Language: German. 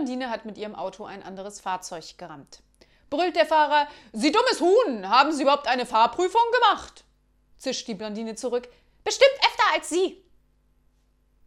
Blondine hat mit ihrem Auto ein anderes Fahrzeug gerammt. Brüllt der Fahrer, Sie dummes Huhn, haben Sie überhaupt eine Fahrprüfung gemacht? Zischt die Blondine zurück, bestimmt öfter als Sie.